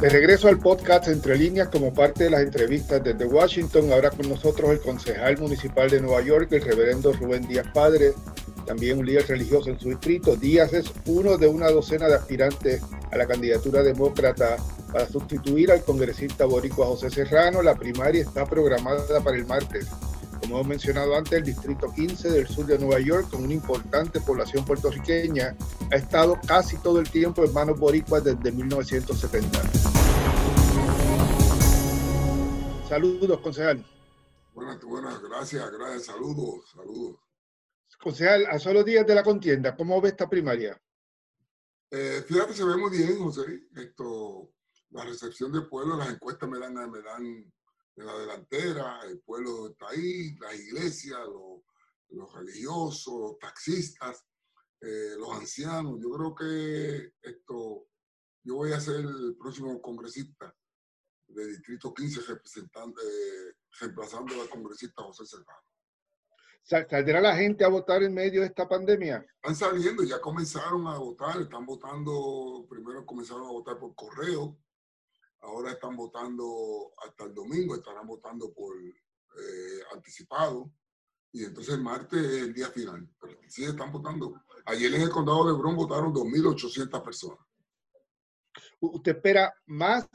De regreso al podcast Entre Líneas como parte de las entrevistas desde Washington, ahora con nosotros el concejal municipal de Nueva York, el reverendo Rubén Díaz Padre, también un líder religioso en su distrito. Díaz es uno de una docena de aspirantes a la candidatura demócrata para sustituir al congresista boricua José Serrano. La primaria está programada para el martes. Como hemos mencionado antes, el distrito 15 del sur de Nueva York, con una importante población puertorriqueña, ha estado casi todo el tiempo en manos boricuas desde 1970. Saludos, concejal. Buenas, buenas, gracias, gracias, saludos, saludos. Concejal, a solo días de la contienda, ¿cómo ve esta primaria? Eh, fíjate, se ve muy bien, José. Esto, la recepción del pueblo, las encuestas me dan, me dan en la delantera, el pueblo está ahí, las iglesias, los, los religiosos, los taxistas, eh, los ancianos. Yo creo que esto, yo voy a ser el próximo congresista de Distrito 15 representante, reemplazando al congresista José Serrano. ¿Saldrá la gente a votar en medio de esta pandemia? Están saliendo, ya comenzaron a votar, están votando, primero comenzaron a votar por correo, ahora están votando hasta el domingo, estarán votando por eh, anticipado, y entonces el martes es el día final. Pero sí están votando. Ayer en el condado de Bron votaron 2.800 personas. ¿Usted espera más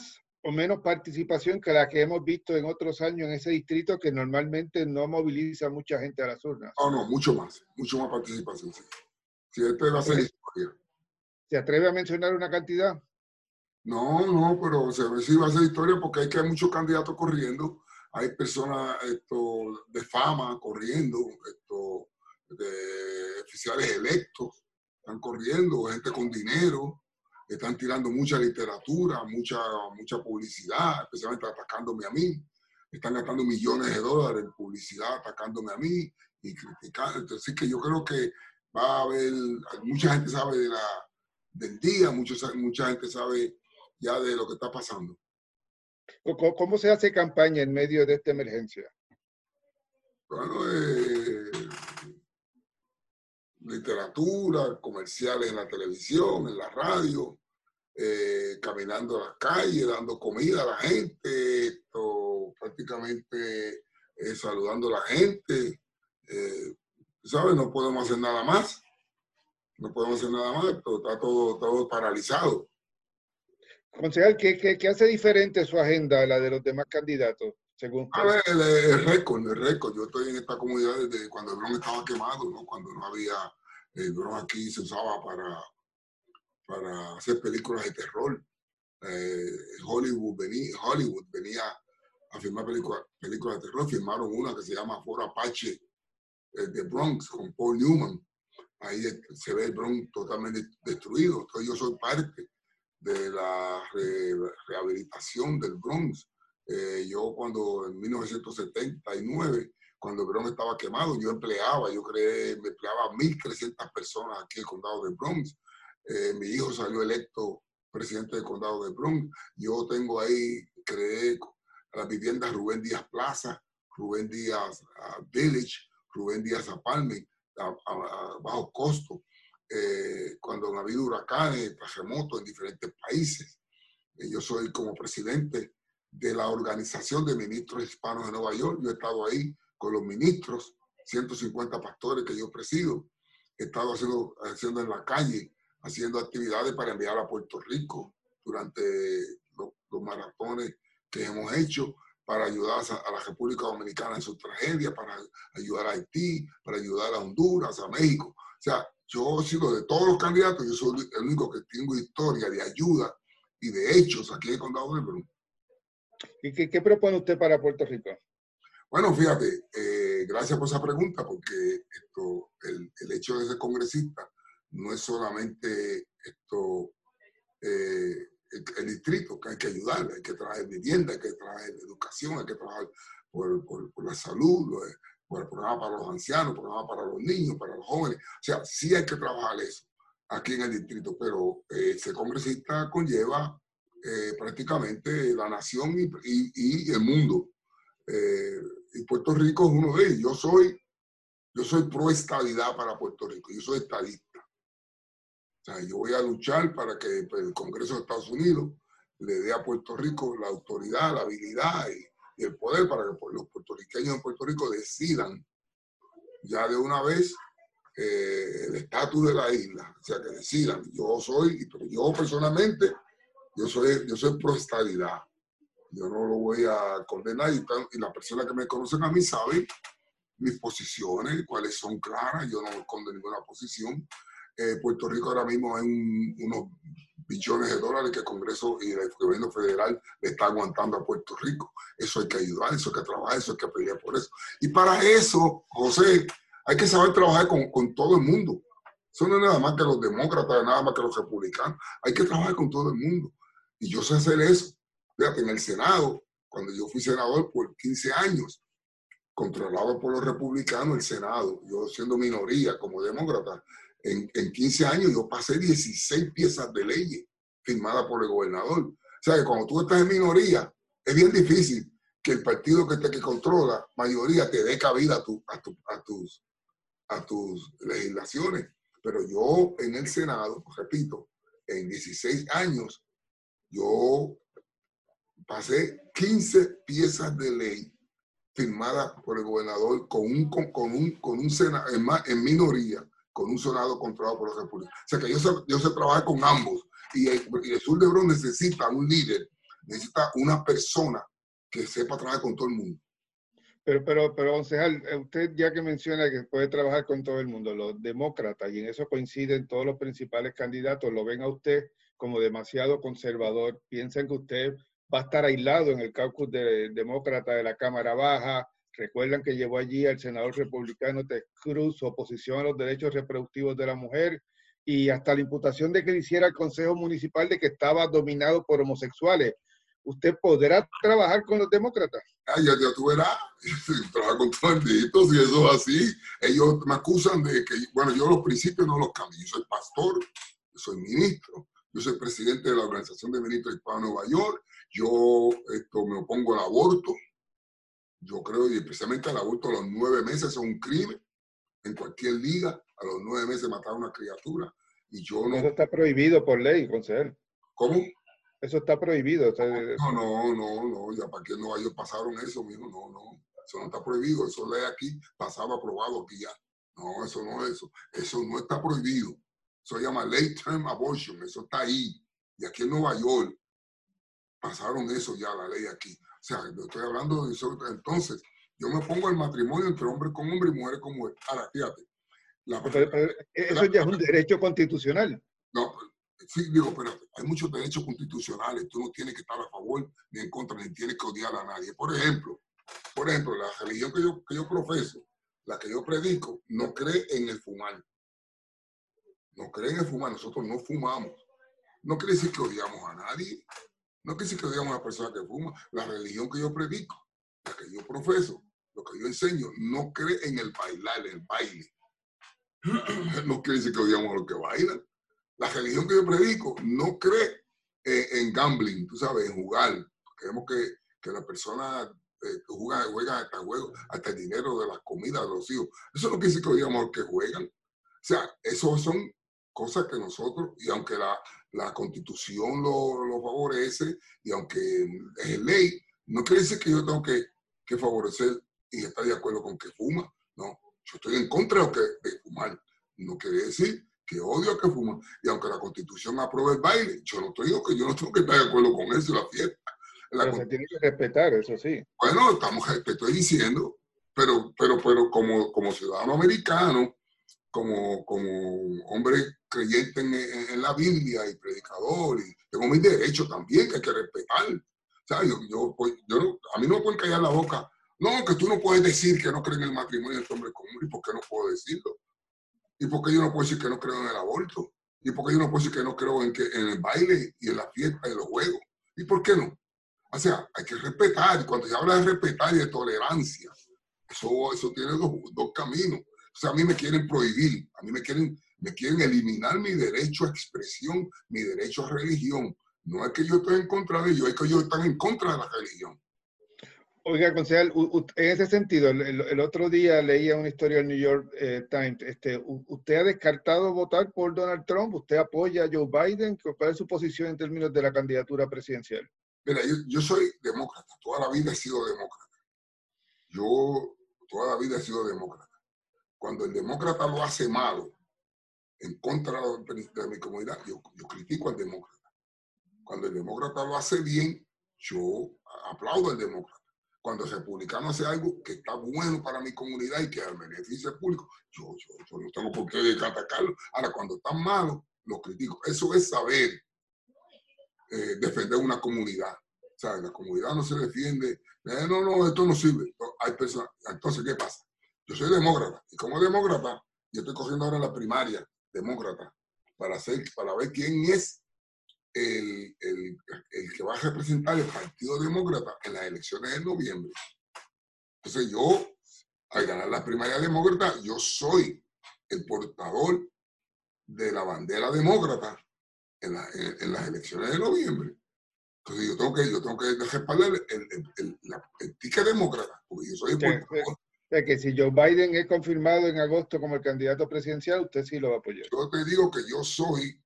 o menos participación que la que hemos visto en otros años en ese distrito que normalmente no moviliza mucha gente a las urnas. No, no, mucho más, mucho más participación. Sí, sí este va a ser historia. ¿Se atreve a mencionar una cantidad? No, no, pero se ve si va a ser historia porque hay que hay muchos candidatos corriendo, hay personas esto, de fama corriendo, esto, de oficiales electos, están corriendo, gente con dinero, están tirando mucha literatura, mucha, mucha publicidad, especialmente atacándome a mí. Están gastando millones de dólares en publicidad atacándome a mí y criticando. Entonces, que yo creo que va a haber, mucha gente sabe de la, del día, mucho, mucha gente sabe ya de lo que está pasando. ¿Cómo se hace campaña en medio de esta emergencia? Bueno, eh, literatura, comerciales en la televisión, en la radio, eh, caminando a las calles, dando comida a la gente, esto, prácticamente eh, saludando a la gente. Eh, ¿Sabes? No podemos hacer nada más. No podemos hacer nada más, pero está todo, todo paralizado. Concejal, ¿qué, qué, qué hace diferente su agenda a la de los demás candidatos? Según a ver, el, récord, el récord. Yo estoy en esta comunidad desde cuando el Bron estaba quemado, ¿no? cuando no había, el Bron aquí se usaba para para hacer películas de terror. Eh, Hollywood, venía, Hollywood venía a filmar películas, películas de terror. Filmaron una que se llama For Apache eh, de Bronx con Paul Newman. Ahí se ve el Bronx totalmente destruido. Entonces yo soy parte de la rehabilitación del Bronx. Eh, yo cuando en 1979, cuando el Bronx estaba quemado, yo empleaba, yo creé, me empleaba 1.300 personas aquí en el condado de Bronx. Eh, mi hijo salió electo presidente del condado de Bronx. Yo tengo ahí, creé las viviendas Rubén Díaz Plaza, Rubén Díaz uh, Village, Rubén Díaz Apalme, a, bajo costo. Eh, cuando han habido huracanes, terremotos en diferentes países. Eh, yo soy como presidente de la Organización de Ministros Hispanos de Nueva York. Yo he estado ahí con los ministros, 150 pastores que yo presido. He estado haciendo, haciendo en la calle haciendo actividades para enviar a Puerto Rico durante los, maratones que hemos hecho para ayudar a, la República Dominicana en su tragedia, para ayudar a Haití, para ayudar a Honduras, a México. O sea, yo he sido de todos los candidatos, yo soy el único que tengo historia de ayuda y de hechos aquí en el Condado de Perú. ¿Y qué, propone usted para Puerto Rico? Bueno, fíjate, eh, gracias por esa pregunta, porque esto, el, el hecho de ser congresista no es solamente esto, eh, el, distrito, que hay que ayudarle, hay que traer vivienda, hay que traer educación, hay que trabajar por, la salud, por el programa para los ancianos, programa para los niños, para los jóvenes. O sea, sí hay que trabajar eso aquí en el distrito, pero eh, ser congresista conlleva eh, prácticamente la nación y, el mundo. y Puerto Rico es uno de ellos. Yo soy, yo soy pro estabilidad para Puerto Rico, yo soy estadista. O sea, yo voy a luchar para que pues, el Congreso de Estados Unidos le dé a Puerto Rico la autoridad, la habilidad y, el poder para que los puertorriqueños en Puerto Rico decidan ya de una vez eh, el estatus de la isla, o sea, que decidan. Yo soy, pero yo personalmente, yo soy, yo soy pro estadidad. Yo no lo voy a condenar y, y las personas que me conocen a mí saben mis posiciones, cuáles son claras, yo no escondo ninguna posición. Eh, Puerto Rico ahora mismo hay unos billones de dólares que el Congreso y el gobierno federal le está aguantando a Puerto Rico. Eso hay que ayudar, eso hay que trabajar, eso hay que pelear por eso. Y para eso, José, hay que saber trabajar con, con todo el mundo. Eso no es nada más que los demócratas, nada más que los republicanos. Hay que trabajar con todo el mundo. Y yo sé hacer eso. Fíjate, en el Senado, cuando yo fui senador por 15 años, controlado por los republicanos el Senado, yo siendo minoría como demócrata, en, en 15 años yo pasé 16 piezas de ley firmadas por el gobernador. O sea que cuando tú estás en minoría, es bien difícil que el partido que, te, que controla mayoría te dé cabida a, tu, a, tus, a tus legislaciones. Pero yo en el Senado, repito, en 16 años, yo pasé 15 piezas de ley firmada por el gobernador con un, con, un, con un senado, en, en minoría, con un senado controlado por los republicanos. O sea que yo sé, yo sé trabajar con ambos. Y el, y el sur de Bronx necesita un líder, necesita una persona que sepa trabajar con todo el mundo. Pero, pero, pero, concejal, eh, usted ya que menciona que puede trabajar con todo el mundo, los demócratas, y en eso coinciden todos los principales candidatos, lo ven a usted como demasiado conservador, piensan que usted va a estar aislado en el caucus de, demócrata de la Cámara Baja. Recuerdan que llevó allí al senador republicano Ted Cruz su oposición a los derechos reproductivos de la mujer y hasta la imputación de que hiciera el Consejo Municipal de que estaba dominado por homosexuales. ¿Usted podrá trabajar con los demócratas? Ah, ya, ya tú verás, trabajar con todos y eso es así. Ellos me acusan de que, bueno, yo los principios no los cambio. Yo soy pastor, yo soy ministro, yo soy presidente de la Organización de Ministros Hispanos de Nueva York yo esto, me opongo al aborto. Yo creo, y especialmente al aborto a los nueve meses es un crimen. En cualquier liga, a los nueve meses matar a una criatura. Y yo no... Eso está prohibido por ley, consejero. ¿Cómo? Eso está prohibido. no, no, no, no, ya para qué no ellos pasaron eso, mijo, no, no. Eso no está prohibido, eso ley aquí, pasaba aprobado aquí ya. No, eso no es eso. Eso no está prohibido. Eso se llama late term abortion, eso está ahí. Y aquí en Nueva York, pasaron eso ya, la ley aquí. O sea, yo estoy hablando de eso. Entonces, yo me pongo el matrimonio entre hombre con hombre y mujer con mujer. Ahora, fíjate. eso ya es un derecho constitucional. No, sí, digo, pero hay muchos derechos constitucionales. Tú no tienes que estar a favor ni en contra, ni tienes que odiar a nadie. Por ejemplo, por ejemplo, la religión que yo, que yo profeso, la que yo predico, no cree en el fumar. No cree en el fumar. Nosotros no fumamos. No quiere decir que odiamos a nadie. No que si que digamos una persona que fuma, la religión que yo predico, la que yo profeso, lo que yo enseño, no cree en el bailar, el baile. No quiere decir que odiamos a los que bailan. La religión que yo predico no cree en, gambling, tú sabes, en jugar. Queremos que, que la persona eh, juega, juega hasta juego, hasta el dinero de las comidas de los hijos. Eso no quiere decir que odiamos a los que juegan. O sea, esos son cosas que nosotros, y aunque la, la constitución lo, lo, favorece, y aunque es ley, no quiere decir que yo tengo que, que, favorecer y estar de acuerdo con que fuma. No, yo estoy en contra de, que, de fumar. No quiere decir que odio a que fuma. Y aunque la constitución apruebe el baile, yo no estoy que yo no tengo que estar de acuerdo con eso la fiesta. La se tiene que respetar, eso sí. Bueno, estamos, te estoy diciendo, pero, pero, pero como, como ciudadano americano, como, como hombre creyente en, la Biblia y predicador, y tengo mis derechos también que hay que respetar. Yo, yo, pues, a mí no me pueden callar la boca. No, que tú no puedes decir que no crees en el matrimonio entre hombre común. ¿Y por qué no puedo decirlo? ¿Y por qué yo no puedo decir que no creo en el aborto? ¿Y por qué yo no puedo decir que no creo en, que, en el baile y en la fiesta y los juegos? ¿Y por qué no? O sea, hay que respetar. Cuando se habla de respetar y de tolerancia, eso, eso tiene dos, dos caminos. O sea, a mí me quieren prohibir, a mí me quieren, me quieren eliminar mi derecho a expresión, mi derecho a religión. No es que yo esté en contra de ellos, es que ellos están en contra de la religión. Oiga, concejal, en ese sentido, el, otro día leía una historia del New York eh, Times. Este, ¿Usted ha descartado votar por Donald Trump? ¿Usted apoya a Joe Biden? ¿Cuál es su posición en términos de la candidatura presidencial? Mira, yo, soy demócrata, toda la vida he sido demócrata. Yo toda la vida he sido demócrata. Cuando el demócrata lo hace malo en contra de, mi comunidad, yo, yo critico al demócrata. Cuando el demócrata lo hace bien, yo aplaudo al demócrata cuando el republicano hace algo que está bueno para mi comunidad y que al beneficio público, yo, yo, no tengo por qué atacarlo. Ahora, cuando están malos, los critico. Eso es saber eh, defender una comunidad. La comunidad no se defiende. Eh, no, no, esto no sirve. Hay personas, entonces, ¿qué pasa? Yo soy demócrata y como demócrata, yo estoy cogiendo ahora la primaria demócrata para, hacer, para ver quién es el, el, el, que va a representar el Partido Demócrata en las elecciones de noviembre. Entonces yo, al ganar la primaria demócrata, yo soy el portador de la bandera demócrata en, en, las elecciones de noviembre. Entonces yo tengo que, yo tengo que respaldar el, el, el, ticket demócrata, porque yo soy el portador. Sea, que si Joe Biden es confirmado en agosto como el candidato presidencial, usted sí lo va a apoyar. Yo te digo que yo soy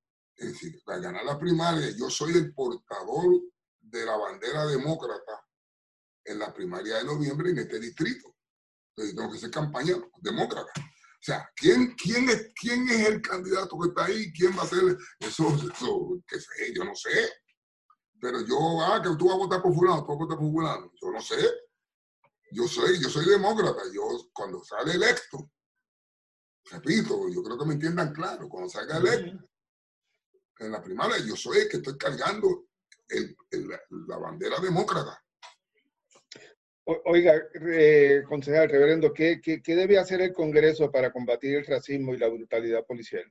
para ganar la primaria, yo soy el portador de la bandera demócrata en la primaria de noviembre en este distrito. Entonces tengo que hacer campaña demócrata. O sea, ¿quién, quién, es, ¿quién es el candidato que está ahí? ¿Quién va a ser? Eso, eso qué sé, yo no sé. Pero yo, ah, que tú vas a votar por fulano, tú vas a votar por fulano. Yo no sé. Yo soy, yo soy demócrata. Yo, cuando sale electo, repito, yo creo que me entiendan claro, cuando salga electo, en la primaria, yo soy el que estoy cargando la bandera demócrata. Oiga, eh, concejal, reverendo, ¿qué, ¿qué, debe hacer el Congreso para combatir el racismo y la brutalidad policial?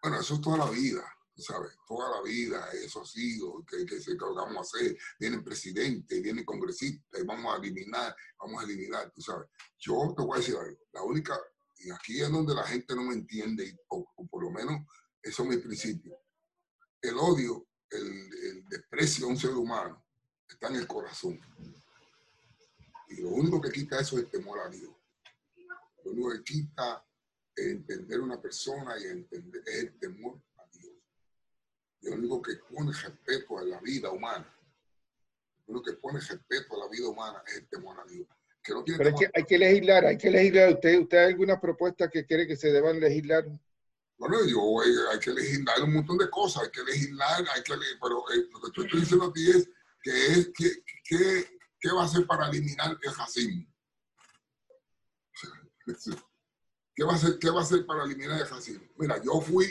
Bueno, eso es toda la vida, ¿sabes? Toda la vida, eso ha sido, que, que, que vamos a hacer. Vienen presidentes, vienen congresistas, y vamos a eliminar, vamos a eliminar, tú sabes. Yo te voy a decir algo, la única, y aquí es donde la gente no me entiende, o, por lo menos eso es mi principio el odio, el, desprecio a un ser humano está en el corazón. Y lo único que quita eso es el temor a Dios. Lo único que quita entender una persona y entender es el temor a Dios. Y lo único que pone respeto a la vida humana, lo único que pone respeto a la vida humana es el temor a Dios. Pero hay que, hay que legislar, hay que legislar. ¿Usted, ¿Usted hay alguna propuesta que quiere que se deban legislar bueno, yo hay, que legislar un montón de cosas, hay que legislar, hay que pero eh, lo que estoy diciendo a ti es que es que, qué va a hacer para eliminar el racismo. ¿Qué va, a hacer, ¿Qué va a hacer para eliminar el racismo? Mira, yo fui,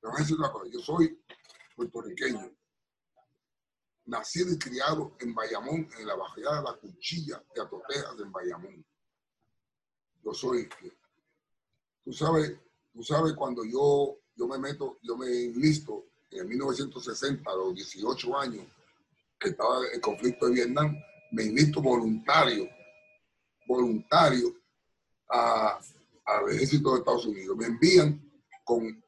te voy a decir una cosa, yo soy puertorriqueño, nacido y criado en Bayamón, en la bajada de la cuchilla de Atotejas en Bayamón. Yo soy, tú sabes, Tú sabes, cuando yo, yo me meto, yo me enlisto en 1960, a los 18 años, que estaba el conflicto de Vietnam, me enlisto voluntario, voluntario al ejército de Estados Unidos. Me envían con,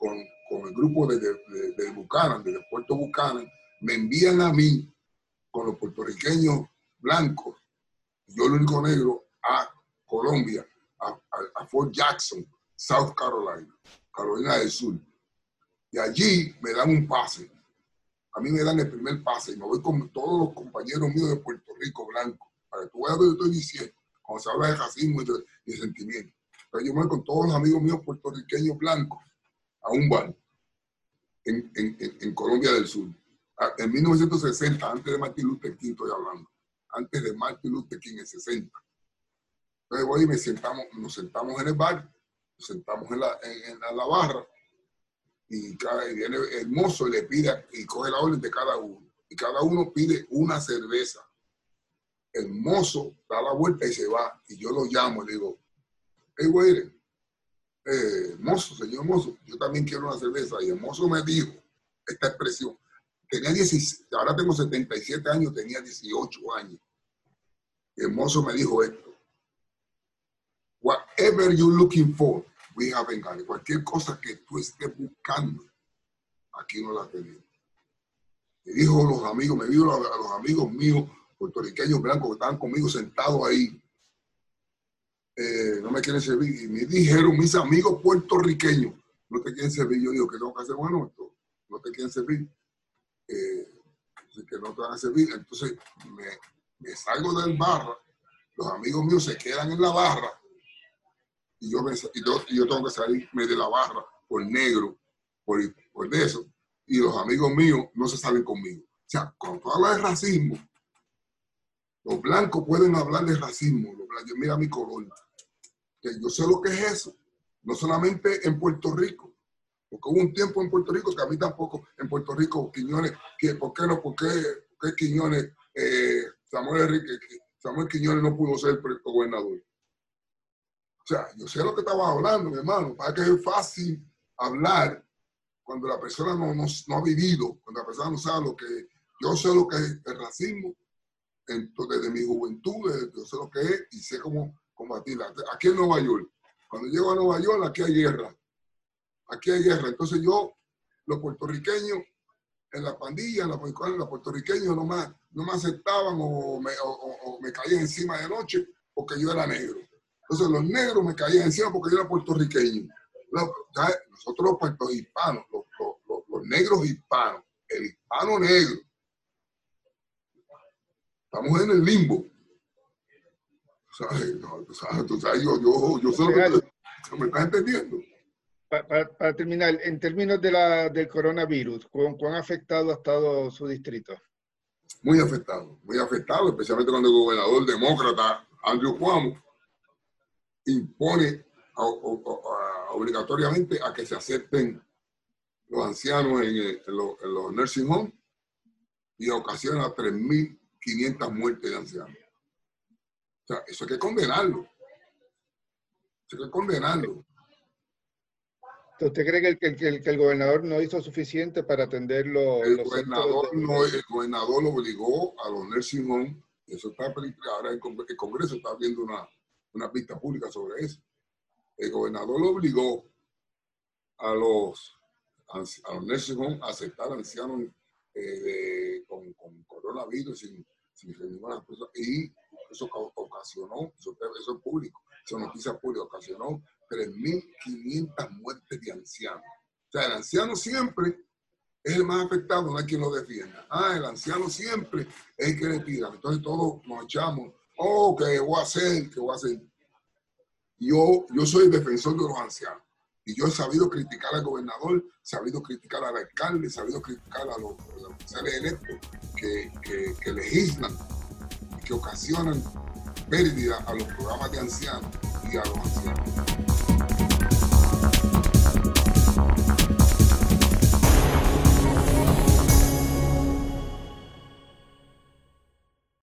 con el grupo de, de, de, Buchanan, de Puerto Buchanan, me envían a mí con los puertorriqueños blancos, yo el único negro, a Colombia, a, Fort Jackson, South Carolina, Carolina del Sur. Y allí me dan un pase. A mí me dan el primer pase y me voy con todos los compañeros míos de Puerto Rico blanco. Para que tú veas lo que estoy diciendo, cuando se habla de racismo y de, sentimiento. Pero yo voy con todos los amigos míos puertorriqueños blancos a un bar en, en, en Colombia del Sur. En 1960, antes de Martin Luther King estoy hablando. Antes de Martin Luther King, en 60. Entonces voy y me sentamos, nos sentamos en el bar nos sentamos en la, en, la barra y, cada, viene el mozo y le pide y coge la orden de cada uno. Y cada uno pide una cerveza. El mozo da la vuelta y se va. Y yo lo llamo y le digo, hey, güey, eh, mozo, señor mozo, yo también quiero una cerveza. Y el mozo me dijo esta expresión. Tenía 16, ahora tengo 77 años, tenía 18 años. El mozo me dijo esto. Whatever you're looking for, we have in Cualquier cosa que tú estés buscando, aquí no la tenemos. Me dijo los amigos, me dijo a los amigos míos puertorriqueños blancos que estaban conmigo sentados ahí, eh, no me quieren servir. Y me dijeron mis amigos puertorriqueños, no te quieren servir. Yo digo, que tengo que hacer? Bueno, esto, no te quieren servir. Eh, que no te van a servir. Entonces me, me salgo del barra, los amigos míos se quedan en la barra y yo, y yo, tengo que salirme de la barra por negro, por, por eso, y los amigos míos no se salen conmigo. O sea, cuando tú hablas de racismo, los blancos pueden hablar de racismo. Los blancos, mira mi color. Yo sé lo que es eso. No solamente en Puerto Rico. Porque hubo un tiempo en Puerto Rico que a mí tampoco, en Puerto Rico, Quiñones, ¿por qué no? ¿Por qué, qué Quiñones, eh, Samuel, Enrique, Samuel Quiñones no pudo ser gobernador? O sea, yo sé lo que estaba hablando, mi hermano, para que es fácil hablar cuando la persona no, no, ha vivido, cuando la persona no sabe lo que yo sé lo que es el racismo, entonces, desde mi juventud, yo sé lo que es y sé cómo combatirla. Aquí en Nueva York, cuando llego a Nueva York, aquí hay guerra. Aquí hay guerra. Entonces yo, los puertorriqueños, en la pandilla, en la, los puertorriqueños no me, no me aceptaban o me, o caían encima de noche porque yo era negro. Entonces los negros me caían encima porque yo era puertorriqueño. Nosotros los puertos hispanos, los, negros hispanos, el hispano negro, estamos en el limbo. ¿Sabes? yo, yo, yo sé lo que me estás entendiendo. Para, terminar, en términos de la, del coronavirus, ¿cuán, ¿cuán afectado ha estado su distrito? Muy afectado, muy afectado, especialmente cuando el gobernador demócrata Andrew Cuomo impone obligatoriamente a que se acepten los ancianos en, los, nursing homes y ocasiona 3.500 muertes de ancianos. O sea, eso hay que condenarlo. Eso hay que condenarlo. ¿Usted cree que el, que el, gobernador no hizo suficiente para atenderlo? El, gobernador, no, el gobernador lo obligó a los nursing eso está ahora el Congreso está viendo una, una pista pública sobre eso. El gobernador lo obligó a los, a los a aceptar ancianos eh, con, con, coronavirus sin, ninguna cosa. Y eso ocasionó, eso, eso es público, eso noticia pública, ocasionó 3.500 muertes de ancianos. O sea, el anciano siempre es el más afectado, no hay quien lo defienda. Ah, el anciano siempre es el que le pida. Entonces todos nos echamos oh, ¿qué voy a hacer? ¿Qué voy a hacer? Yo, yo soy defensor de los ancianos. Y yo he sabido criticar al gobernador, he sabido criticar al alcalde, he sabido criticar a los, oficiales electos que, que, que legislan que ocasionan pérdida a los programas de ancianos y a los ancianos.